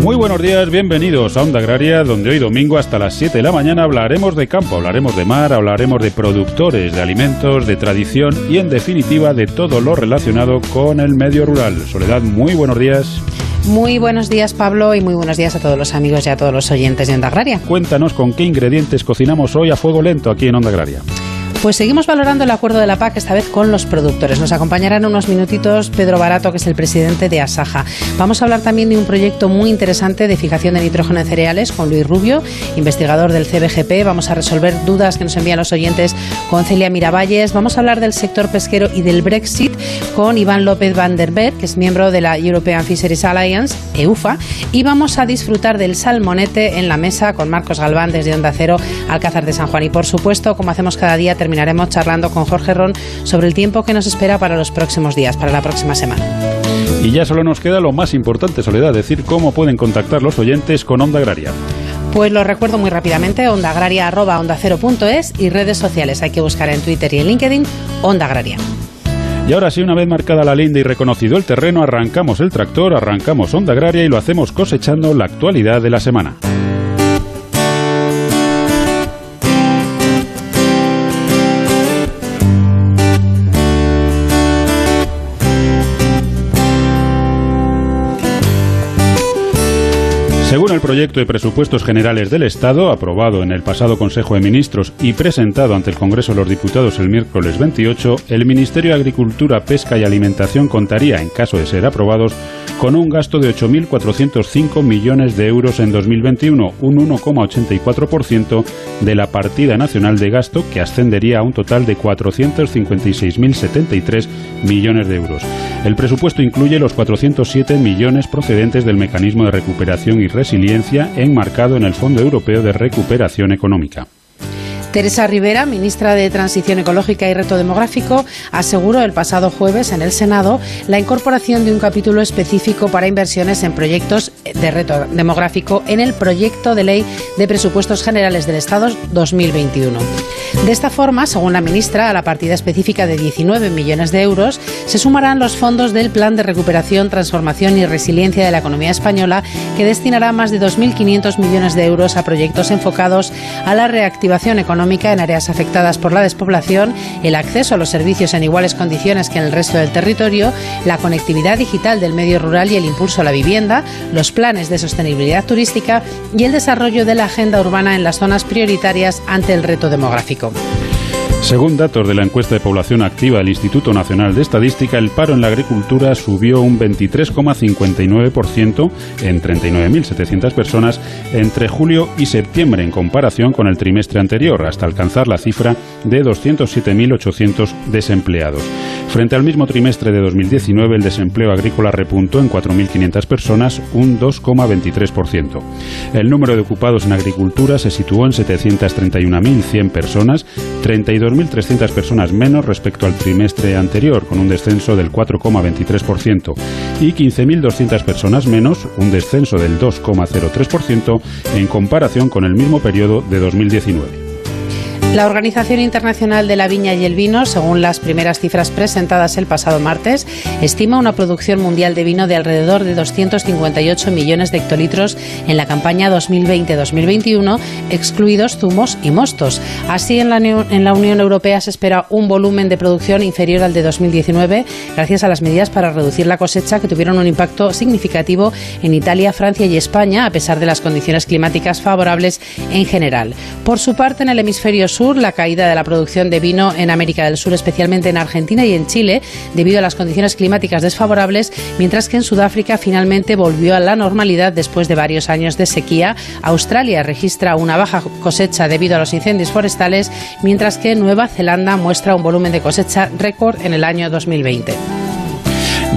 Muy buenos días, bienvenidos a Onda Agraria, donde hoy domingo hasta las 7 de la mañana hablaremos de campo, hablaremos de mar, hablaremos de productores de alimentos, de tradición y en definitiva de todo lo relacionado con el medio rural. Soledad, muy buenos días. Muy buenos días Pablo y muy buenos días a todos los amigos y a todos los oyentes de Onda Agraria. Cuéntanos con qué ingredientes cocinamos hoy a fuego lento aquí en Onda Agraria. Pues seguimos valorando el acuerdo de la PAC, esta vez con los productores. Nos acompañarán unos minutitos Pedro Barato, que es el presidente de Asaja. Vamos a hablar también de un proyecto muy interesante de fijación de nitrógeno en cereales con Luis Rubio, investigador del CBGP. Vamos a resolver dudas que nos envían los oyentes con Celia Miravalles. Vamos a hablar del sector pesquero y del Brexit con Iván López van der Berg, que es miembro de la European Fisheries Alliance, EUFA. Y vamos a disfrutar del salmonete en la mesa con Marcos Galván desde Onda Cero, Alcázar de San Juan. Y por supuesto, como hacemos cada día, terminaremos charlando con Jorge Ron sobre el tiempo que nos espera para los próximos días, para la próxima semana. Y ya solo nos queda lo más importante, Soledad, decir cómo pueden contactar los oyentes con Onda Agraria. Pues lo recuerdo muy rápidamente, ondaagraria.ondacero.es y redes sociales. Hay que buscar en Twitter y en LinkedIn Onda Agraria. Y ahora sí, una vez marcada la linda y reconocido el terreno, arrancamos el tractor, arrancamos Onda Agraria y lo hacemos cosechando la actualidad de la semana. Según el proyecto de presupuestos generales del Estado, aprobado en el pasado Consejo de Ministros y presentado ante el Congreso de los Diputados el miércoles 28, el Ministerio de Agricultura, Pesca y Alimentación contaría, en caso de ser aprobados, con un gasto de 8.405 millones de euros en 2021, un 1,84% de la partida nacional de gasto, que ascendería a un total de 456.073 millones de euros. El presupuesto incluye los 407 millones procedentes del mecanismo de recuperación y resiliencia enmarcado en el Fondo Europeo de Recuperación Económica. Teresa Rivera, ministra de Transición Ecológica y Reto Demográfico, aseguró el pasado jueves en el Senado la incorporación de un capítulo específico para inversiones en proyectos de reto demográfico en el proyecto de ley de presupuestos generales del Estado 2021. De esta forma, según la ministra, a la partida específica de 19 millones de euros se sumarán los fondos del Plan de Recuperación, Transformación y Resiliencia de la Economía Española, que destinará más de 2.500 millones de euros a proyectos enfocados a la reactivación económica en áreas afectadas por la despoblación, el acceso a los servicios en iguales condiciones que en el resto del territorio, la conectividad digital del medio rural y el impulso a la vivienda, los planes de sostenibilidad turística y el desarrollo de la agenda urbana en las zonas prioritarias ante el reto demográfico. Según datos de la encuesta de población activa del Instituto Nacional de Estadística, el paro en la agricultura subió un 23,59% en 39.700 personas entre julio y septiembre en comparación con el trimestre anterior, hasta alcanzar la cifra de 207.800 desempleados. Frente al mismo trimestre de 2019, el desempleo agrícola repuntó en 4.500 personas, un 2,23%. El número de ocupados en agricultura se situó en 731.100 personas, 32.300 personas menos respecto al trimestre anterior, con un descenso del 4,23%, y 15.200 personas menos, un descenso del 2,03% en comparación con el mismo periodo de 2019. La Organización Internacional de la Viña y el Vino, según las primeras cifras presentadas el pasado martes, estima una producción mundial de vino de alrededor de 258 millones de hectolitros en la campaña 2020-2021, excluidos zumos y mostos. Así, en la, en la Unión Europea se espera un volumen de producción inferior al de 2019, gracias a las medidas para reducir la cosecha que tuvieron un impacto significativo en Italia, Francia y España, a pesar de las condiciones climáticas favorables en general. Por su parte, en el hemisferio sur, la caída de la producción de vino en América del Sur, especialmente en Argentina y en Chile, debido a las condiciones climáticas desfavorables, mientras que en Sudáfrica finalmente volvió a la normalidad después de varios años de sequía. Australia registra una baja cosecha debido a los incendios forestales, mientras que Nueva Zelanda muestra un volumen de cosecha récord en el año 2020.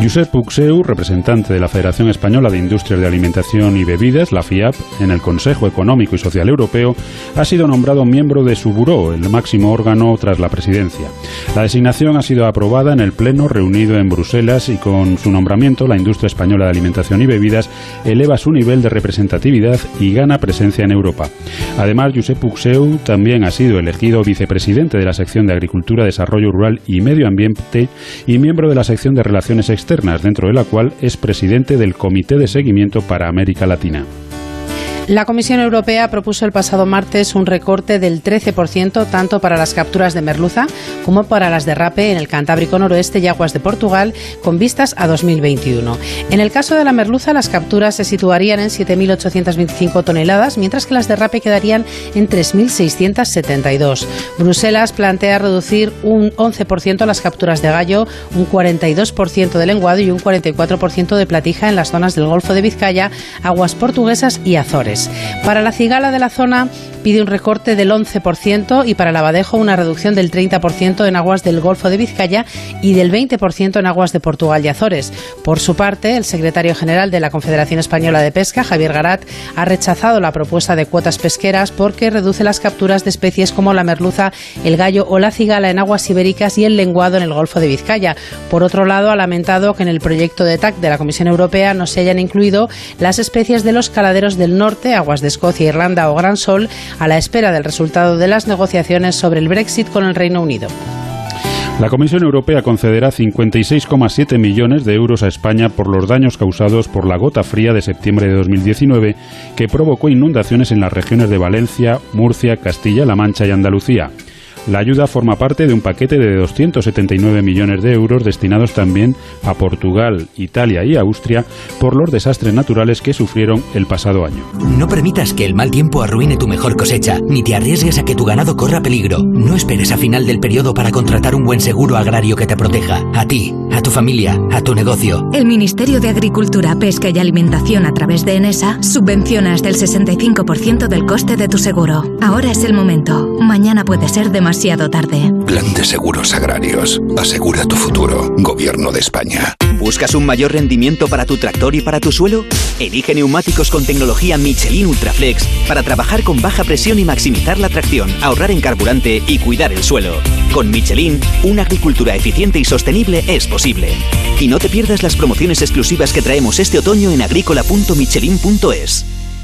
Josep Puxeu, representante de la Federación Española de Industrias de Alimentación y Bebidas, la FIAP, en el Consejo Económico y Social Europeo, ha sido nombrado miembro de su buró, el máximo órgano tras la presidencia. La designación ha sido aprobada en el Pleno reunido en Bruselas y con su nombramiento la industria española de alimentación y bebidas eleva su nivel de representatividad y gana presencia en Europa. Además, Josep Puxeu también ha sido elegido vicepresidente de la sección de Agricultura, Desarrollo Rural y Medio Ambiente y miembro de la sección de Relaciones Dentro de la cual es presidente del Comité de Seguimiento para América Latina. La Comisión Europea propuso el pasado martes un recorte del 13% tanto para las capturas de merluza como para las de rape en el Cantábrico Noroeste y aguas de Portugal con vistas a 2021. En el caso de la merluza, las capturas se situarían en 7.825 toneladas, mientras que las de rape quedarían en 3.672. Bruselas plantea reducir un 11% las capturas de gallo, un 42% de lenguado y un 44% de platija en las zonas del Golfo de Vizcaya, aguas portuguesas y Azores. Para la cigala de la zona pide un recorte del 11% y para el abadejo una reducción del 30% en aguas del Golfo de Vizcaya y del 20% en aguas de Portugal y Azores. Por su parte, el secretario general de la Confederación Española de Pesca, Javier Garat, ha rechazado la propuesta de cuotas pesqueras porque reduce las capturas de especies como la merluza, el gallo o la cigala en aguas ibéricas y el lenguado en el Golfo de Vizcaya. Por otro lado, ha lamentado que en el proyecto de TAC de la Comisión Europea no se hayan incluido las especies de los caladeros del norte aguas de Escocia, Irlanda o Gran Sol, a la espera del resultado de las negociaciones sobre el Brexit con el Reino Unido. La Comisión Europea concederá 56,7 millones de euros a España por los daños causados por la gota fría de septiembre de 2019 que provocó inundaciones en las regiones de Valencia, Murcia, Castilla-La Mancha y Andalucía. La ayuda forma parte de un paquete de 279 millones de euros destinados también a Portugal, Italia y Austria por los desastres naturales que sufrieron el pasado año. No permitas que el mal tiempo arruine tu mejor cosecha, ni te arriesgues a que tu ganado corra peligro. No esperes a final del periodo para contratar un buen seguro agrario que te proteja, a ti, a tu familia, a tu negocio. El Ministerio de Agricultura, Pesca y Alimentación a través de ENESA subvenciona hasta el 65% del coste de tu seguro. Ahora es el momento. Mañana puede ser demasiado demasiado tarde. Plan de Seguros Agrarios. Asegura tu futuro. Gobierno de España. ¿Buscas un mayor rendimiento para tu tractor y para tu suelo? Elige neumáticos con tecnología Michelin Ultraflex para trabajar con baja presión y maximizar la tracción, ahorrar en carburante y cuidar el suelo. Con Michelin, una agricultura eficiente y sostenible es posible. Y no te pierdas las promociones exclusivas que traemos este otoño en agrícola.michelin.es.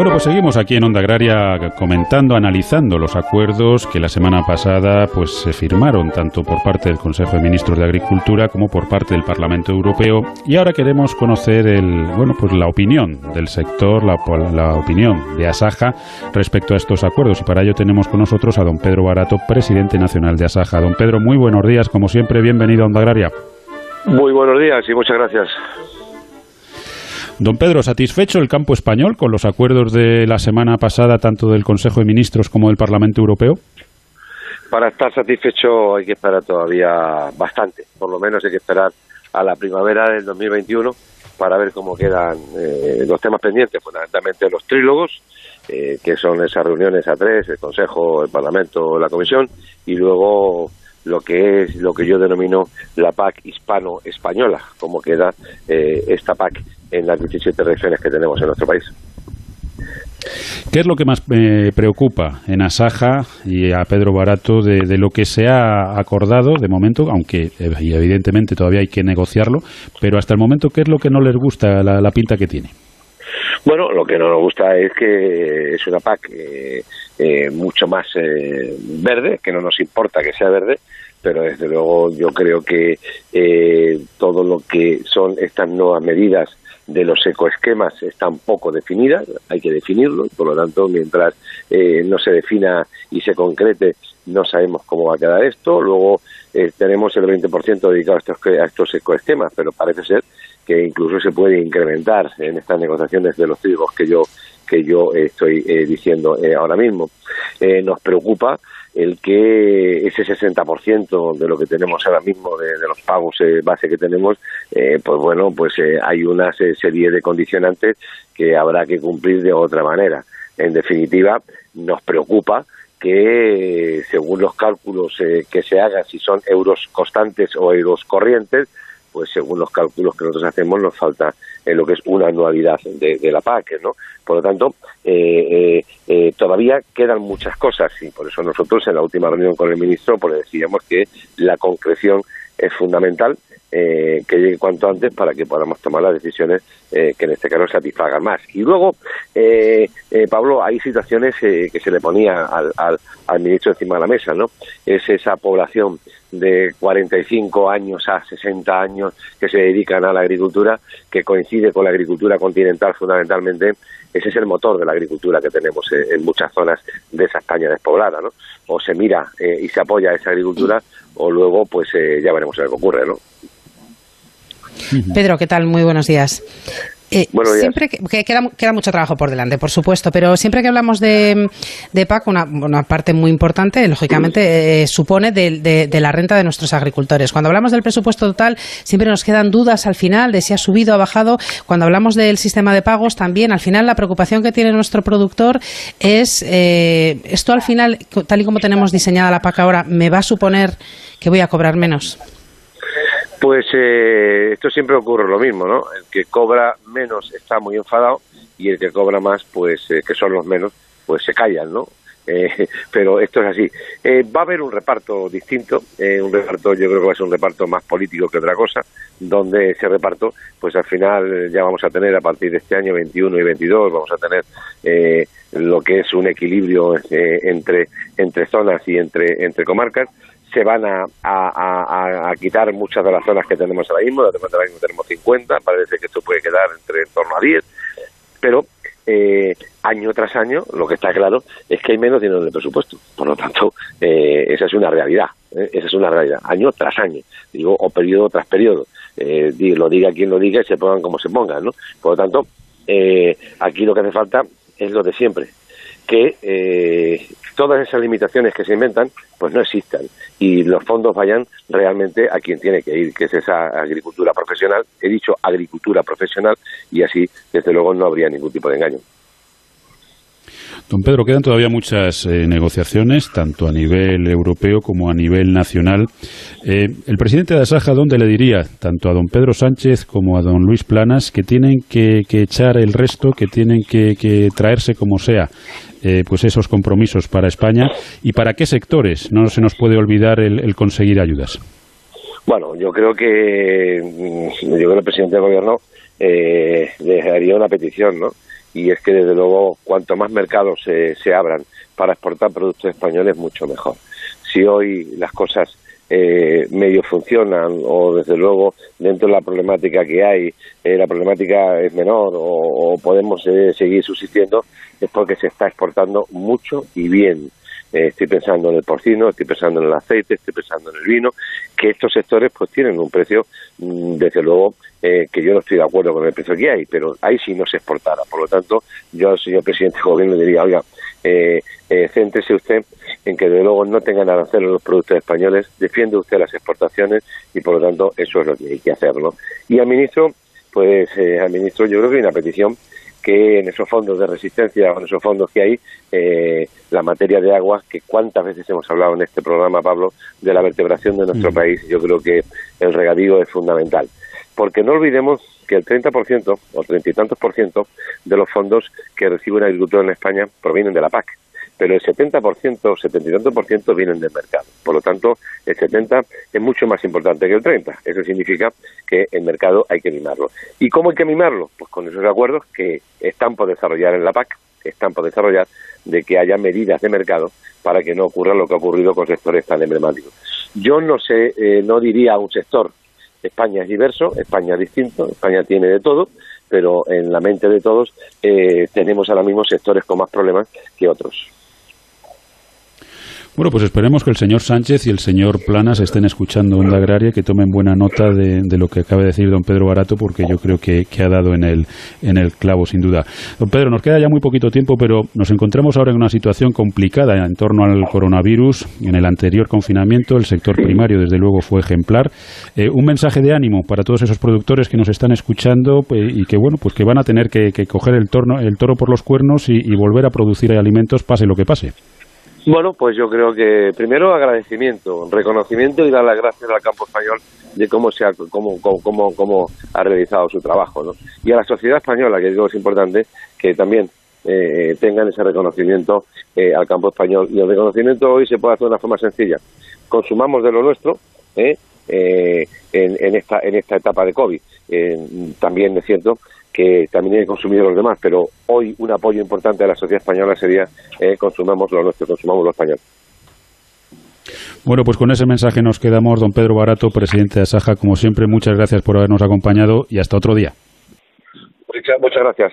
Bueno, pues seguimos aquí en Onda Agraria comentando, analizando los acuerdos que la semana pasada pues se firmaron tanto por parte del Consejo de Ministros de Agricultura como por parte del Parlamento Europeo y ahora queremos conocer el bueno, pues la opinión del sector, la, la opinión de Asaja respecto a estos acuerdos y para ello tenemos con nosotros a don Pedro Barato, presidente nacional de Asaja. Don Pedro, muy buenos días, como siempre, bienvenido a Onda Agraria. Muy buenos días y muchas gracias. Don Pedro, ¿satisfecho el campo español con los acuerdos de la semana pasada, tanto del Consejo de Ministros como del Parlamento Europeo? Para estar satisfecho hay que esperar todavía bastante, por lo menos hay que esperar a la primavera del 2021 para ver cómo quedan eh, los temas pendientes, fundamentalmente los trílogos, eh, que son esas reuniones a tres, el Consejo, el Parlamento, la Comisión, y luego lo que es lo que yo denomino la PAC hispano-española, cómo queda eh, esta PAC en las 17 regiones que tenemos en nuestro país. ¿Qué es lo que más me preocupa en Asaja y a Pedro Barato de, lo que se ha acordado de momento, aunque eh, evidentemente todavía hay que negociarlo, pero hasta el momento, ¿qué es lo que no les gusta la, pinta que tiene? Bueno, lo que no nos gusta es que es una PAC eh, eh, mucho más verde, que no nos importa que sea verde, pero desde luego yo creo que eh, todo lo que son estas nuevas medidas de los ecoesquemas están poco definidas, hay que definirlo, por lo tanto, mientras eh, no se defina y se concrete, no sabemos cómo va a quedar esto. Luego eh, tenemos el 20% dedicado a estos, a estos ecoesquemas, pero parece ser que incluso se puede incrementar en estas negociaciones de los trigos que yo que yo estoy diciendo ahora mismo. nos preocupa el que ese 60% de lo que tenemos ahora mismo de, los pagos eh, base que tenemos, eh, pues bueno, pues eh, hay una serie de condicionantes que habrá que cumplir de otra manera. En definitiva, nos preocupa que según los cálculos que se hagan, si son euros constantes o euros corrientes, pues según los cálculos que nosotros hacemos nos falta en lo que es una anualidad de, la PAC, ¿no? Por lo tanto, eh, eh, eh, todavía quedan muchas cosas y por eso nosotros en la última reunión con el ministro pues decíamos que la concreción es fundamental que llegue cuanto antes para que podamos tomar las decisiones que en este caso satisfagan más. Y luego, Pablo, hay situaciones que se le ponía al, al, al, ministro encima de la mesa, ¿no? Es esa población de 45 años a 60 años que se dedican a la agricultura, que coincide con la agricultura continental fundamentalmente, ese es el motor de la agricultura que tenemos en muchas zonas de esa España despoblada, ¿no? O se mira eh, y se apoya a esa agricultura, o luego pues eh, ya veremos lo que ocurre, ¿no? Pedro, ¿qué tal? Muy buenos días. Eh, siempre que, queda, mucho trabajo por delante, por supuesto, pero siempre que hablamos de, de PAC, una, parte muy importante, lógicamente, eh, supone de, la renta de nuestros agricultores. Cuando hablamos del presupuesto total, siempre nos quedan dudas al final de si ha subido o ha bajado. Cuando hablamos del sistema de pagos, también, al final, la preocupación que tiene nuestro productor es, eh, esto al final, tal y como tenemos diseñada la PAC ahora, ¿me va a suponer que voy a cobrar menos? Pues eh, esto siempre ocurre lo mismo, ¿no? El que cobra menos está muy enfadado y el que cobra más, pues eh, que son los menos, pues se callan, ¿no? Eh, pero esto es así. va a haber un reparto distinto, un reparto, yo creo que va a ser un reparto más político que otra cosa, donde ese reparto, pues al final ya vamos a tener a partir de este año 21 y 22, vamos a tener lo que es un equilibrio entre entre zonas y entre entre comarcas se van a, a, quitar muchas de las zonas que tenemos ahora mismo, ahora mismo tenemos 50, parece que esto puede quedar entre en torno a 10, pero eh, año tras año lo que está claro es que hay menos dinero en el presupuesto, por lo tanto eh, esa es una realidad, ¿eh? esa es una realidad, año tras año, digo, o periodo tras periodo, lo diga quien lo diga y se pongan como se pongan, ¿no? Por lo tanto, aquí lo que hace falta es lo de siempre, que eh, todas esas limitaciones que se inventan pues no existan y los fondos vayan realmente a quien tiene que ir, que es esa agricultura profesional. He dicho agricultura profesional y así, desde luego, no habría ningún tipo de engaño. Don Pedro, quedan todavía muchas eh, negociaciones, tanto a nivel europeo como a nivel nacional. Eh, el presidente de Asaja, ¿dónde le diría, tanto a don Pedro Sánchez como a don Luis Planas, que tienen que, echar el resto, que tienen que, traerse como sea eh, pues esos compromisos para España y para qué sectores? No se nos puede olvidar el, conseguir ayudas. Bueno, yo creo que mm, yo creo que el presidente del gobierno haría una petición, ¿no? Y es que desde luego cuanto más mercados se, se abran para exportar productos españoles mucho mejor. Si hoy las cosas eh, medio funcionan o desde luego dentro de la problemática que hay eh, la problemática es menor o, podemos eh, seguir subsistiendo es porque se está exportando mucho y bien eh, estoy pensando en el porcino, estoy pensando en el aceite, estoy pensando en el vino, que estos sectores pues tienen un precio, mm, desde luego, eh, que yo no estoy de acuerdo con el precio que hay, pero ahí sí no se exportara. Por lo tanto, yo al señor presidente del gobierno le diría, oiga, eh, eh, céntrese usted en que de luego no tengan aranceles los productos españoles, defiende usted las exportaciones y por lo tanto eso es lo que hay que hacer. ¿no? Y al ministro, pues al ministro yo creo que hay una petición que en esos fondos de resistencia o en esos fondos que hay, eh, la materia de agua, que cuántas veces hemos hablado en este programa, Pablo, de la vertebración de nuestro mm. país, yo creo que el regadío es fundamental. Porque no olvidemos que el 30% o treinta y tantos por ciento de los fondos que recibe un agricultor en España provienen de la PAC pero el 70%, 70 y tanto por ciento vienen del mercado. Por lo tanto, el 70 es mucho más importante que el 30. Eso significa que el mercado hay que mimarlo. ¿Y cómo hay que mimarlo? Pues con esos acuerdos que están por desarrollar en la PAC, están por desarrollar, de que haya medidas de mercado para que no ocurra lo que ha ocurrido con sectores tan emblemáticos. Yo no sé, eh, no diría un sector. España es diverso, España es distinto, España tiene de todo, pero en la mente de todos eh, tenemos ahora mismo sectores con más problemas que otros. Bueno, pues esperemos que el señor Sánchez y el señor Planas estén escuchando Onda Agraria, que tomen buena nota de, lo que acaba de decir don Pedro Barato, porque yo creo que, ha dado en el, en el clavo, sin duda. Don Pedro, nos queda ya muy poquito tiempo, pero nos encontramos ahora en una situación complicada en torno al coronavirus. En el anterior confinamiento, el sector primario, desde luego, fue ejemplar. Eh, un mensaje de ánimo para todos esos productores que nos están escuchando pues, y que, bueno, pues que van a tener que, coger el, torno, el toro por los cuernos y volver a producir alimentos, pase lo que pase. Bueno, pues yo creo que primero agradecimiento, reconocimiento y dar las gracias al campo español de cómo se ha, cómo, cómo, cómo, ha realizado su trabajo, ¿no? Y a la sociedad española, que digo es importante, que también eh, tengan ese reconocimiento eh, al campo español. Y el reconocimiento hoy se puede hacer de una forma sencilla. Consumamos de lo nuestro, ¿eh? en, en, esta, en esta etapa de COVID. también es cierto que también hay consumido los demás, pero hoy un apoyo importante de la sociedad española sería eh, consumamos lo nuestro, consumamos lo español. Bueno, pues con ese mensaje nos quedamos. Don Pedro Barato, presidente de Asaja, como siempre, muchas gracias por habernos acompañado y hasta otro día. muchas gracias.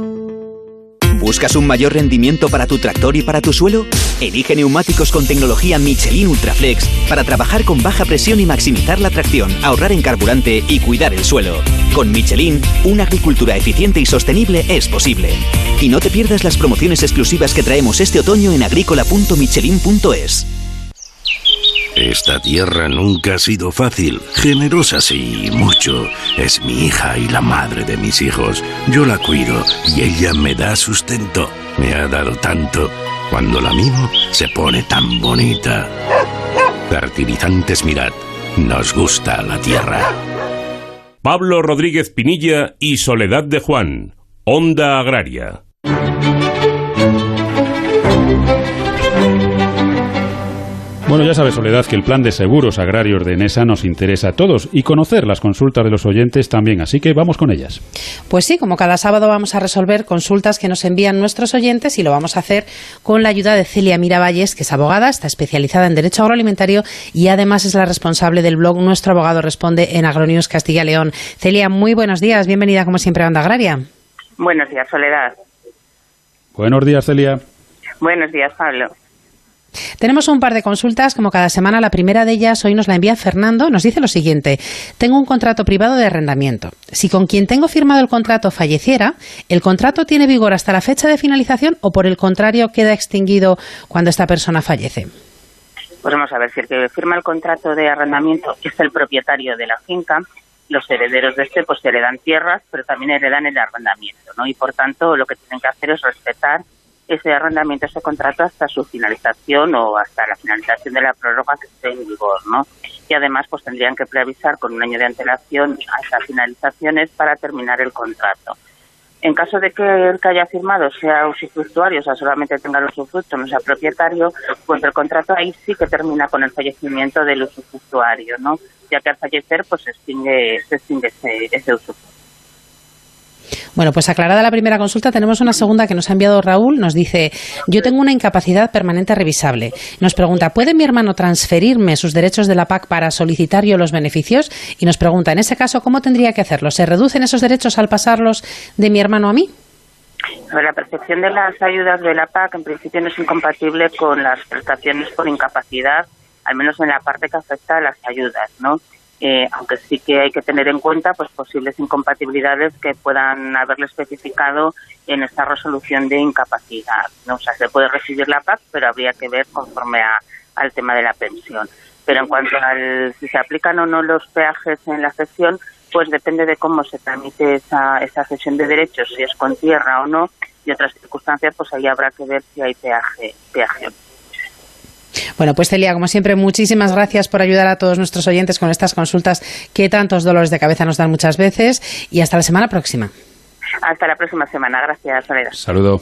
¿Buscas un mayor rendimiento para tu tractor y para tu suelo? Elige neumáticos con tecnología Michelin Ultraflex para trabajar con baja presión y maximizar la tracción, ahorrar en carburante y cuidar el suelo. Con Michelin, una agricultura eficiente y sostenible es posible. Y no te pierdas las promociones exclusivas que traemos este otoño en agrícola.michelin.es. Esta tierra nunca ha sido fácil. Generosa sí, mucho. Es mi hija y la madre de mis hijos. Yo la cuido y ella me da sustento. Me ha dado tanto. Cuando la mimo, se pone tan bonita. Fertilizantes Mirad. Nos gusta la tierra. Pablo Rodríguez Pinilla y Soledad de Juan. Onda Agraria. Bueno, ya sabes, Soledad, que el plan de seguros agrarios de ENESA nos interesa a todos y conocer las consultas de los oyentes también, así que vamos con ellas. Pues sí, como cada sábado vamos a resolver consultas que nos envían nuestros oyentes y lo vamos a hacer con la ayuda de Celia Miravalles, que es abogada, está especializada en Derecho Agroalimentario y además es la responsable del blog Nuestro Abogado Responde en Agronius Castilla León. Celia, muy buenos días, bienvenida como siempre a Onda Agraria. Buenos días, Soledad. Buenos días, Celia. Buenos días, Pablo. Tenemos un par de consultas, como cada semana. La primera de ellas hoy nos la envía Fernando. Nos dice lo siguiente. Tengo un contrato privado de arrendamiento. Si con quien tengo firmado el contrato falleciera, ¿el contrato tiene vigor hasta la fecha de finalización o por el contrario queda extinguido cuando esta persona fallece? Pues vamos a ver, si el que firma el contrato de arrendamiento es el propietario de la finca, los herederos de este pues heredan tierras, pero también heredan el arrendamiento, ¿no? Y por tanto lo que tienen que hacer es respetar ese arrendamiento, ese contrato hasta su finalización o hasta la finalización de la prórroga que esté en vigor, ¿no? Y además, pues tendrían que preavisar con un año de antelación a esas finalizaciones para terminar el contrato. En caso de que el que haya firmado sea usufructuario, o sea, solamente tenga el usufructo, no sea propietario, pues el contrato ahí sí que termina con el fallecimiento del usufructuario, ¿no? Ya que al fallecer, pues se extingue, se extingue ese, ese usufructo. Bueno, pues aclarada la primera consulta, tenemos una segunda que nos ha enviado Raúl. Nos dice, yo tengo una incapacidad permanente revisable. Nos pregunta, ¿puede mi hermano transferirme sus derechos de la PAC para solicitar yo los beneficios? Y nos pregunta, en ese caso, ¿cómo tendría que hacerlo? ¿Se reducen esos derechos al pasarlos de mi hermano a mí? La percepción de las ayudas de la PAC en principio no es incompatible con las prestaciones por incapacidad, al menos en la parte que afecta a las ayudas, ¿no? Eh, aunque sí que hay que tener en cuenta pues posibles incompatibilidades que puedan haberle especificado en esta resolución de incapacidad. ¿no? O sea, se puede recibir la PAC, pero habría que ver conforme al tema de la pensión. Pero en cuanto al si se aplican o no los peajes en la cesión, pues depende de cómo se tramite esa, esa cesión de derechos, si es con tierra o no, y otras circunstancias, pues ahí habrá que ver si hay peaje. peaje. Bueno, pues Celia, como siempre, muchísimas gracias por ayudar a todos nuestros oyentes con estas consultas que tantos dolores de cabeza nos dan muchas veces y hasta la semana próxima. Hasta la próxima semana. Gracias, Soledad. Saludo.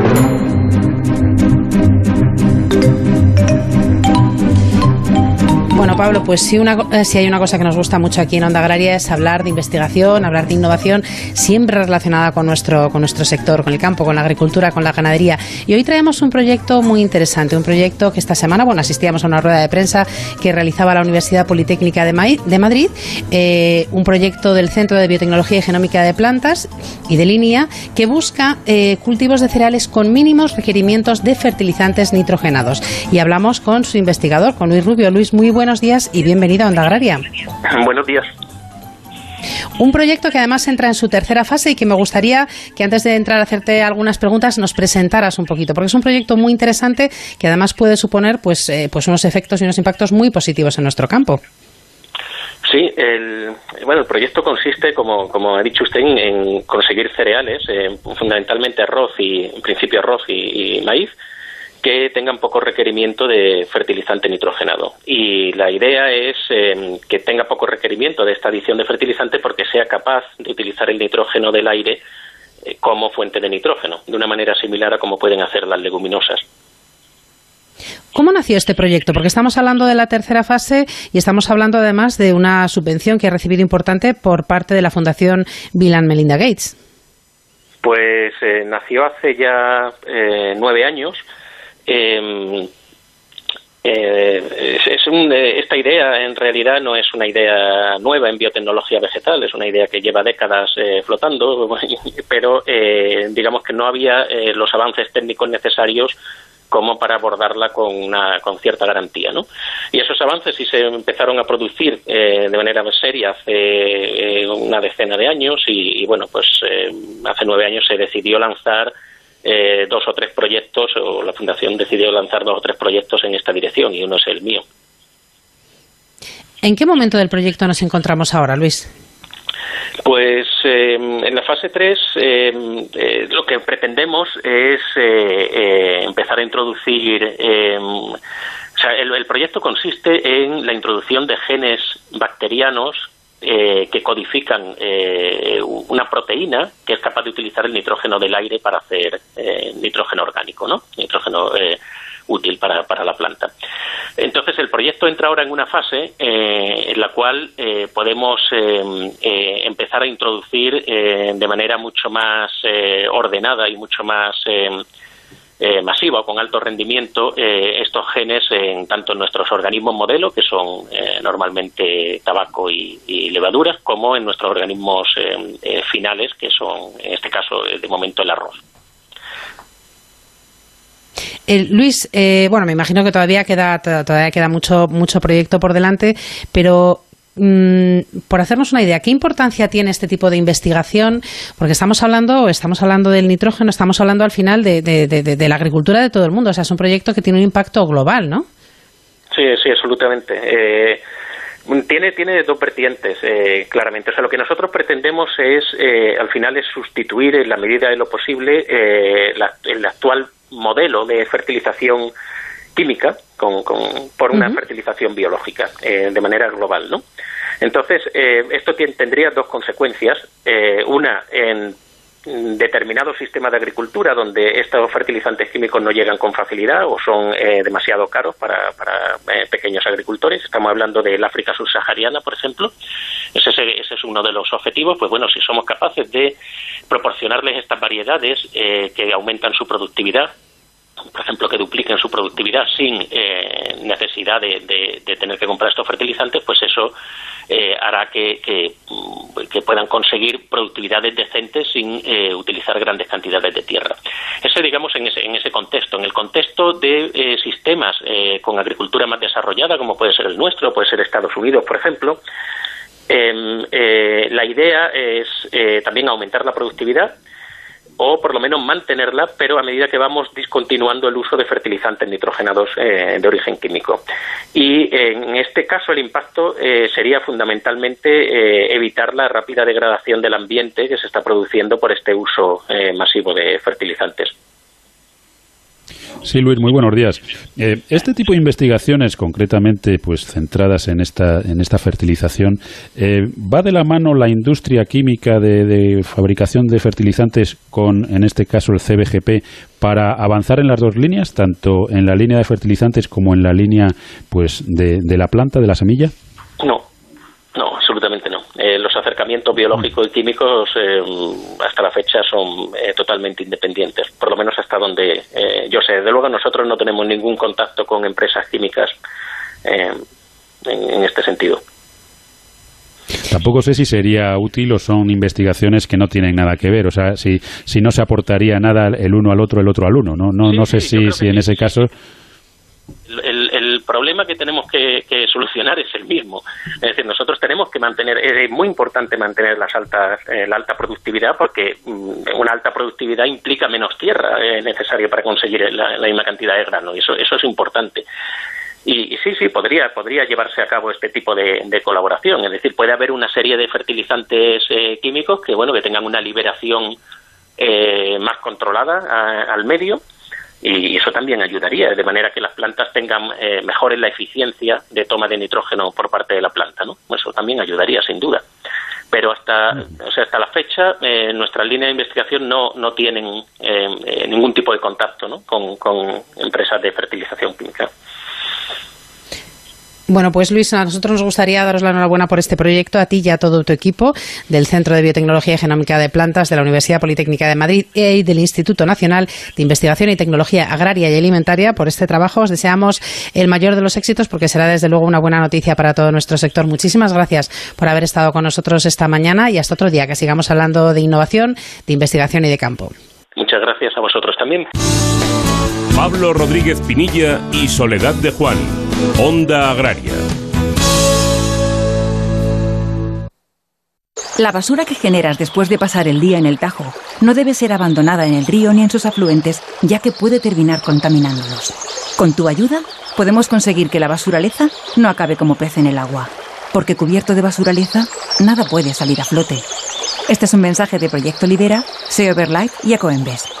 you. Bueno, Pablo, pues si, una, eh, si hay una cosa que nos gusta mucho aquí en Onda Agraria es hablar de investigación, hablar de innovación, siempre relacionada con nuestro, con nuestro sector, con el campo, con la agricultura, con la ganadería. Y hoy traemos un proyecto muy interesante, un proyecto que esta semana, bueno, asistíamos a una rueda de prensa que realizaba la Universidad Politécnica de, Madrid, eh, un proyecto del Centro de Biotecnología y Genómica de Plantas y de línea que busca eh, cultivos de cereales con mínimos requerimientos de fertilizantes nitrogenados. Y hablamos con su investigador, con Luis Rubio. Luis, muy buenos días y bienvenido a Onda Agraria. Buenos días. Un proyecto que además entra en su tercera fase y que me gustaría que antes de entrar a hacerte algunas preguntas nos presentaras un poquito, porque es un proyecto muy interesante que además puede suponer pues, eh, pues unos efectos y unos impactos muy positivos en nuestro campo. Sí, el, bueno, el proyecto consiste, como, como ha dicho usted, en, conseguir cereales, eh, fundamentalmente arroz y, en principio arroz y maíz, que tengan poco requerimiento de fertilizante nitrogenado. Y la idea es em, que tenga poco requerimiento de esta adición de fertilizante porque sea capaz de utilizar el nitrógeno del aire eh, como fuente de nitrógeno, de una manera similar a como pueden hacer las leguminosas. ¿Cómo nació este proyecto? Porque estamos hablando de la tercera fase y estamos hablando además de una subvención que ha recibido importante por parte de la Fundación Bill and Melinda Gates. Pues eh, nació hace ya eh, nueve años Em, eh, es, eh, esta idea en realidad no es una idea nueva en biotecnología vegetal, es una idea que lleva décadas eh, flotando, pero digamos que no había los avances técnicos necesarios como para abordarla con, una, con cierta garantía. ¿no? Y esos avances sí se empezaron a producir de manera seria hace una decena de años y, y bueno, pues hace nueve años se decidió lanzar eh, dos o tres proyectos, o la Fundación decidió lanzar dos o tres proyectos en esta dirección, y uno es el mío. ¿En qué momento del proyecto nos encontramos ahora, Luis? Pues em, en la fase 3 em, eh, lo que pretendemos es eh, empezar a introducir, em, o sea, el, proyecto consiste en la introducción de genes bacterianos eh, que codifican eh, una proteína que es capaz de utilizar el nitrógeno del aire para hacer eh, nitrógeno orgánico, ¿no? Nitrógeno útil para, para, la planta. Entonces, el proyecto entra ahora en una fase en la cual podemos empezar a introducir de manera mucho más ordenada y mucho más eh, masiva o con alto rendimiento eh, estos genes en tanto en nuestros organismos modelo, que son eh, normalmente tabaco y, levaduras, como en nuestros organismos finales, que son en este caso de momento el arroz. Luis, bueno, me imagino que todavía queda todavía queda mucho mucho proyecto por delante, pero por hacernos una idea, ¿qué importancia tiene este tipo de investigación? Porque estamos hablando, estamos hablando del nitrógeno, estamos hablando al final de, de, la agricultura de todo el mundo. O sea, es un proyecto que tiene un impacto global, ¿no? Sí, sí, absolutamente. Eh, tiene, tiene dos vertientes, eh, claramente. O sea, lo que nosotros pretendemos es, eh, al final, es sustituir en la medida de lo posible el actual modelo de fertilización química con, por una fertilización biológica de manera global, ¿no? Entonces, eh, esto tendría dos consecuencias. Eh, una, en determinados sistemas de agricultura donde estos fertilizantes químicos no llegan con facilidad o son eh, demasiado caros para, para pequeños agricultores. Estamos hablando del África subsahariana, por ejemplo. Ese, ese, es uno de los objetivos. Pues bueno, si somos capaces de proporcionarles estas variedades que aumentan su productividad, por ejemplo, que dupliquen su productividad sin necesidad de, de, tener que comprar estos fertilizantes, pues eso eh, hará que, que, puedan conseguir productividades decentes sin eh, utilizar grandes cantidades de tierra. Eso, digamos, en ese, en ese contexto. En el contexto de eh, sistemas con agricultura más desarrollada, como puede ser el nuestro, puede ser Estados Unidos, por ejemplo, em, la idea es también aumentar la productividad o por lo menos mantenerla, pero a medida que vamos discontinuando el uso de fertilizantes nitrogenados eh, de origen químico. Y en este caso el impacto eh, sería fundamentalmente eh, evitar la rápida degradación del ambiente que se está produciendo por este uso masivo de fertilizantes. Sí, Luis, muy buenos días. Eh, este tipo de investigaciones, concretamente, pues centradas en esta en esta fertilización, eh, va de la mano la industria química de, fabricación de fertilizantes con, en este caso, el CBGP para avanzar en las dos líneas, tanto en la línea de fertilizantes como en la línea, pues, de, la planta, de la semilla. No, no. Eh, los acercamientos biológicos y químicos eh, hasta la fecha son eh, totalmente independientes, por lo menos hasta donde yo sé. Desde luego nosotros no tenemos ningún contacto con empresas químicas en, en, este sentido. Tampoco sé si sería útil o son investigaciones que no tienen nada que ver. O sea, si, si no se aportaría nada el uno al otro, el otro al uno. No, no, no sé si, si en ese caso el, problema que tenemos que, solucionar es el mismo. Es decir, nosotros tenemos que mantener, es muy importante mantener las altas, eh, la alta productividad porque mm, una alta productividad implica menos tierra eh, necesaria para conseguir la, misma cantidad de grano y eso, eso es importante. Y, sí, sí, podría, podría llevarse a cabo este tipo de, colaboración. Es decir, puede haber una serie de fertilizantes eh, químicos que, bueno, que tengan una liberación más controlada al medio y eso también ayudaría, de manera que las plantas tengan eh, mejores la eficiencia de toma de nitrógeno por parte de la planta, ¿no? Eso también ayudaría, sin duda. Pero hasta, o sea, hasta la fecha, eh, nuestras líneas de investigación no, no tienen eh, eh, ningún tipo de contacto ¿no? con, con empresas de fertilización química. Bueno, pues Luis, a nosotros nos gustaría daros la enhorabuena por este proyecto, a ti y a todo tu equipo del Centro de Biotecnología y Genómica de Plantas de la Universidad Politécnica de Madrid y del Instituto Nacional de Investigación y Tecnología Agraria y Alimentaria por este trabajo. Os deseamos el mayor de los éxitos porque será desde luego una buena noticia para todo nuestro sector. Muchísimas gracias por haber estado con nosotros esta mañana y hasta otro día que sigamos hablando de innovación, de investigación y de campo. Muchas gracias a vosotros también. Pablo Rodríguez Pinilla y Soledad de Juan, Onda Agraria. La basura que generas después de pasar el día en el Tajo no debe ser abandonada en el río ni en sus afluentes, ya que puede terminar contaminándolos. Con tu ayuda, podemos conseguir que la basuraleza no acabe como pez en el agua, porque cubierto de basuraleza, nada puede salir a flote. Este es un mensaje de Proyecto Lidera, SEO Life y Ecoembes.